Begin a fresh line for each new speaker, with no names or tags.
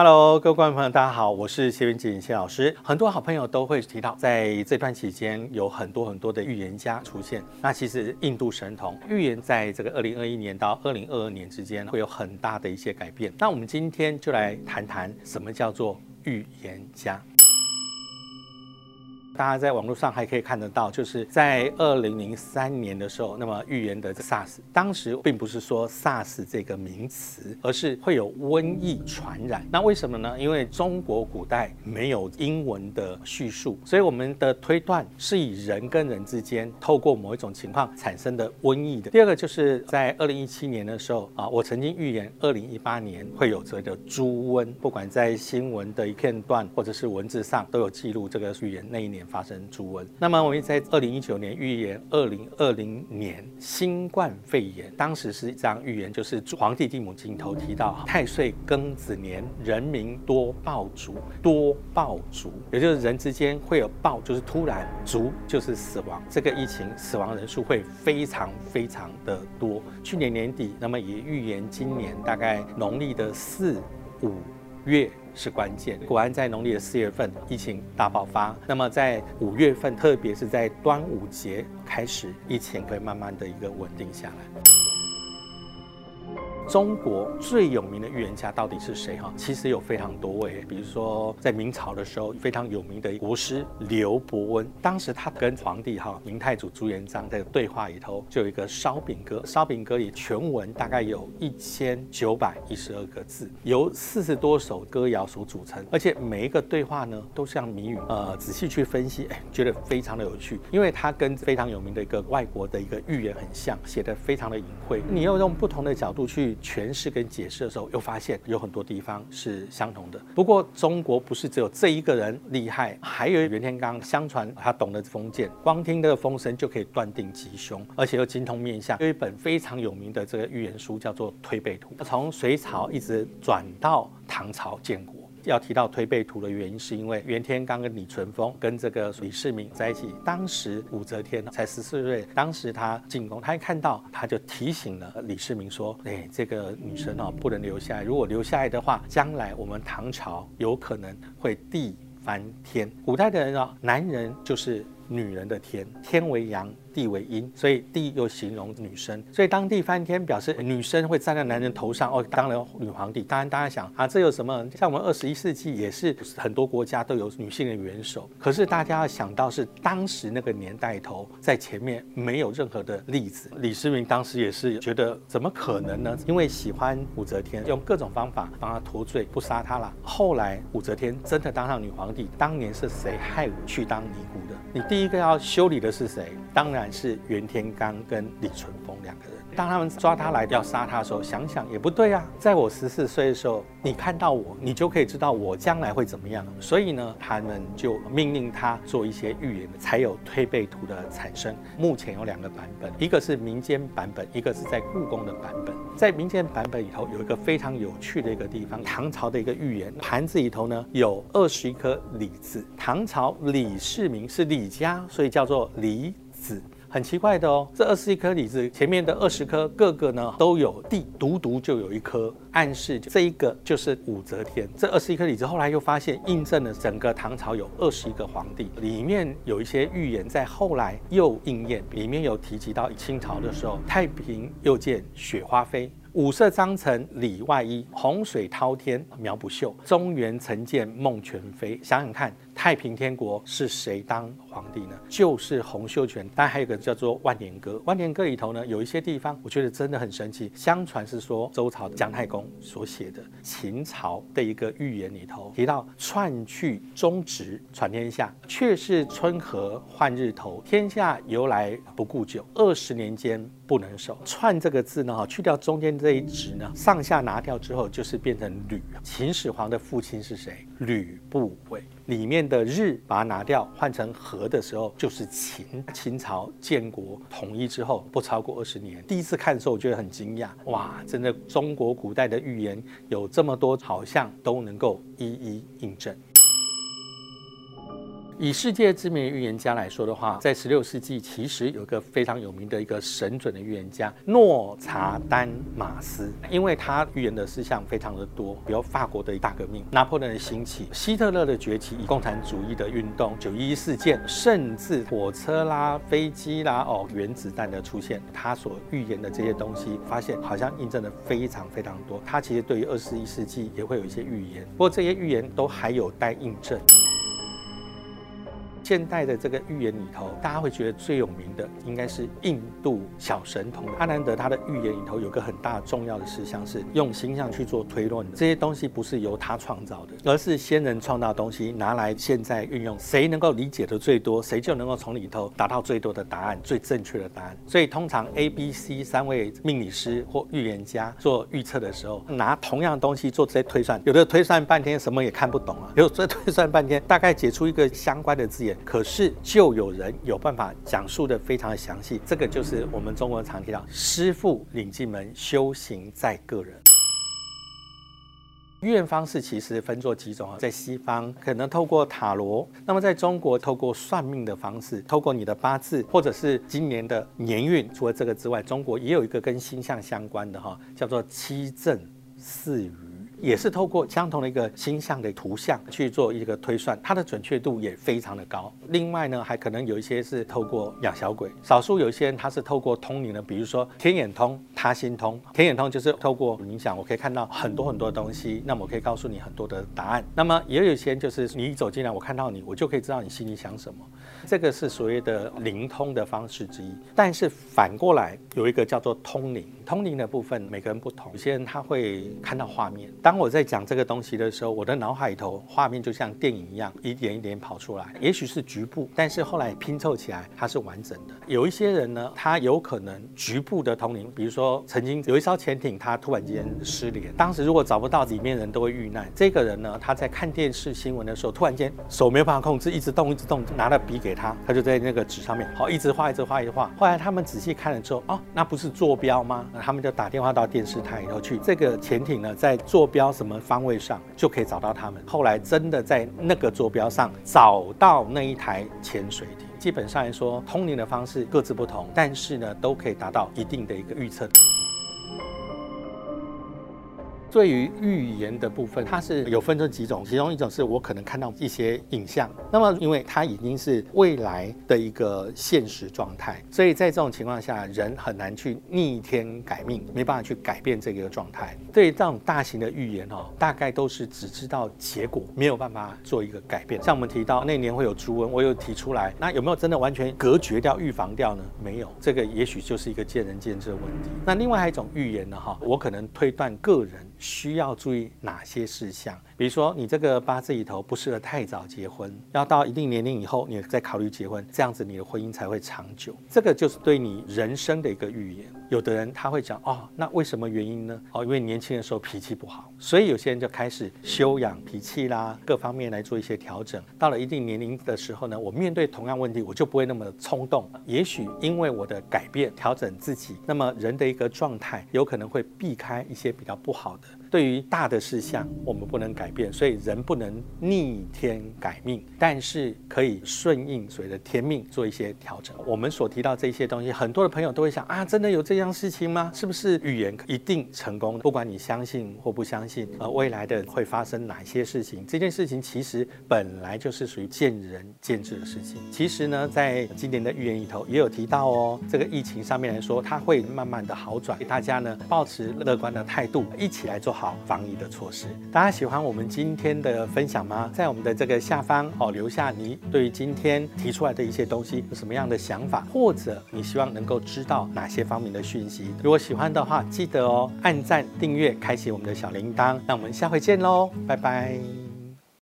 Hello，各位观众朋友，大家好，我是谢云锦谢老师。很多好朋友都会提到，在这段期间有很多很多的预言家出现。那其实印度神童预言，在这个二零二一年到二零二二年之间会有很大的一些改变。那我们今天就来谈谈什么叫做预言家。大家在网络上还可以看得到，就是在二零零三年的时候，那么预言的 SARS，当时并不是说 SARS 这个名词，而是会有瘟疫传染。那为什么呢？因为中国古代没有英文的叙述，所以我们的推断是以人跟人之间透过某一种情况产生的瘟疫的。第二个就是在二零一七年的时候啊，我曾经预言二零一八年会有这个猪瘟，不管在新闻的一片段或者是文字上都有记录这个预言那一年。发生猪瘟，那么我们在二零一九年预言二零二零年新冠肺炎，当时是这样预言，就是皇帝帝母镜头提到太岁庚子年，人民多爆竹，多爆竹，也就是人之间会有爆，就是突然竹就是死亡，这个疫情死亡人数会非常非常的多。去年年底，那么也预言今年大概农历的四五月。是关键，果然在农历的四月份，疫情大爆发。那么在五月份，特别是在端午节开始，疫情会慢慢的一个稳定下来。中国最有名的预言家到底是谁？哈，其实有非常多位。比如说，在明朝的时候，非常有名的国师刘伯温，当时他跟皇帝哈明太祖朱元璋的对话里头，就有一个烧饼歌。烧饼歌里全文大概有一千九百一十二个字，由四十多首歌谣所组成，而且每一个对话呢，都像谜语。呃，仔细去分析，哎，觉得非常的有趣，因为它跟非常有名的一个外国的一个预言很像，写的非常的隐晦。你要用不同的角度去。诠释跟解释的时候，又发现有很多地方是相同的。不过，中国不是只有这一个人厉害，还有袁天罡，相传他懂得封建，光听这个风声就可以断定吉凶，而且又精通面相。有一本非常有名的这个预言书，叫做《推背图》，从隋朝一直转到唐朝建国。要提到推背图的原因，是因为袁天罡跟李淳风跟这个李世民在一起，当时武则天才十四岁，当时他进宫，他一看到，他就提醒了李世民说：“哎，这个女生哦，不能留下来，如果留下来的话，将来我们唐朝有可能会地翻天。古代的人哦，男人就是女人的天，天为阳。”地为阴，所以地又形容女生，所以当地翻天表示女生会站在男人头上哦，当了女皇帝。当然大家想啊，这有什么？像我们二十一世纪也是很多国家都有女性的元首，可是大家要想到是当时那个年代头在前面没有任何的例子。李世民当时也是觉得怎么可能呢？因为喜欢武则天，用各种方法帮他脱罪，不杀他了。后来武则天真的当上女皇帝，当年是谁害我去当尼姑的？你第一个要修理的是谁？当然。是袁天罡跟李淳风两个人。当他们抓他来要杀他的时候，想想也不对啊。在我十四岁的时候，你看到我，你就可以知道我将来会怎么样。所以呢，他们就命令他做一些预言，才有推背图的产生。目前有两个版本，一个是民间版本，一个是在故宫的版本。在民间版本里头有一个非常有趣的一个地方，唐朝的一个预言盘子里头呢有二十一颗李字。唐朝李世民是李家，所以叫做李子。很奇怪的哦，这二十一颗李子前面的二十颗，个个呢都有地，独独就有一颗，暗示这一个就是武则天。这二十一颗李子后来又发现印证了整个唐朝有二十一个皇帝，里面有一些预言在后来又应验，里面有提及到清朝的时候，太平又见雪花飞。五色章程里外衣，洪水滔天苗不秀，中原曾见孟全飞。想想看，太平天国是谁当皇帝呢？就是洪秀全。当然还有个叫做《万年歌》，《万年歌》里头呢，有一些地方我觉得真的很神奇。相传是说周朝的姜太公所写的秦朝的一个预言里头提到：“篡去中直，传天下，却是春和换日头。天下由来不顾久，二十年间不能守。”“篡”这个字呢，去掉中间。这一直呢，上下拿掉之后，就是变成吕。秦始皇的父亲是谁？吕不韦。里面的日把它拿掉，换成和的时候，就是秦。秦朝建国统一之后，不超过二十年。第一次看的时候，我觉得很惊讶，哇，真的中国古代的预言有这么多，好像都能够一一印证。以世界知名的预言家来说的话，在十六世纪其实有个非常有名的一个神准的预言家诺查丹马斯，因为他预言的事项非常的多，比如法国的大革命、拿破仑的兴起、希特勒的崛起、以共产主义的运动、九一一事件，甚至火车啦、飞机啦、哦原子弹的出现，他所预言的这些东西，发现好像印证的非常非常多。他其实对于二十一世纪也会有一些预言，不过这些预言都还有待印证。现代的这个预言里头，大家会觉得最有名的应该是印度小神童阿南德。他的预言里头有个很大重要的事项是用星象去做推论，这些东西不是由他创造的，而是先人创造东西拿来现在运用，谁能够理解的最多，谁就能够从里头达到最多的答案，最正确的答案。所以通常 A、B、C 三位命理师或预言家做预测的时候，拿同样东西做这些推算，有的推算半天什么也看不懂啊，有的推算半天大概解出一个相关的字眼。可是就有人有办法讲述的非常的详细，这个就是我们中国人常提到“师傅领进门，修行在个人”。预言方式其实分作几种啊，在西方可能透过塔罗，那么在中国透过算命的方式，透过你的八字或者是今年的年运。除了这个之外，中国也有一个跟星象相关的哈，叫做七正四余。也是透过相同的一个星象的图像去做一个推算，它的准确度也非常的高。另外呢，还可能有一些是透过养小鬼，少数有一些人他是透过通灵的，比如说天眼通、他心通。天眼通就是透过冥想，我可以看到很多很多东西，那么我可以告诉你很多的答案。那么也有一些就是你一走进来，我看到你，我就可以知道你心里想什么。这个是所谓的灵通的方式之一。但是反过来有一个叫做通灵，通灵的部分每个人不同，有些人他会看到画面。当我在讲这个东西的时候，我的脑海里头画面就像电影一样，一点一点跑出来。也许是局部，但是后来拼凑起来它是完整的。有一些人呢，他有可能局部的通灵，比如说曾经有一艘潜艇，它突然间失联，当时如果找不到里面人都会遇难。这个人呢，他在看电视新闻的时候，突然间手没有办法控制，一直动一直动，拿了笔给他，他就在那个纸上面好一直画一直画一直画。后来他们仔细看了之后，哦，那不是坐标吗？他们就打电话到电视台里头去，这个潜艇呢在坐标标什么？方位上就可以找到他们。后来真的在那个坐标上找到那一台潜水艇。基本上来说，通灵的方式各自不同，但是呢，都可以达到一定的一个预测。对于预言的部分，它是有分成几种，其中一种是我可能看到一些影像，那么因为它已经是未来的一个现实状态，所以在这种情况下，人很难去逆天改命，没办法去改变这个状态。对于这种大型的预言哦，大概都是只知道结果，没有办法做一个改变。像我们提到那年会有猪瘟，我有提出来，那有没有真的完全隔绝掉、预防掉呢？没有，这个也许就是一个见仁见智的问题。那另外还有一种预言呢，哈，我可能推断个人。需要注意哪些事项？比如说，你这个八字里头不适合太早结婚，要到一定年龄以后，你再考虑结婚，这样子你的婚姻才会长久。这个就是对你人生的一个预言。有的人他会讲哦，那为什么原因呢？哦，因为年轻的时候脾气不好，所以有些人就开始修养脾气啦，各方面来做一些调整。到了一定年龄的时候呢，我面对同样问题，我就不会那么冲动。也许因为我的改变调整自己，那么人的一个状态有可能会避开一些比较不好的。对于大的事项，我们不能改变，所以人不能逆天改命，但是可以顺应所谓的天命做一些调整。我们所提到这些东西，很多的朋友都会想啊，真的有这样事情吗？是不是预言一定成功？不管你相信或不相信，呃，未来的会发生哪些事情？这件事情其实本来就是属于见仁见智的事情。其实呢，在今年的预言里头也有提到哦，这个疫情上面来说，它会慢慢的好转，大家呢保持乐观的态度，一起来做。好防疫的措施，大家喜欢我们今天的分享吗？在我们的这个下方哦，留下你对于今天提出来的一些东西有什么样的想法，或者你希望能够知道哪些方面的讯息。如果喜欢的话，记得哦，按赞、订阅、开启我们的小铃铛。那我们下回见喽，拜拜。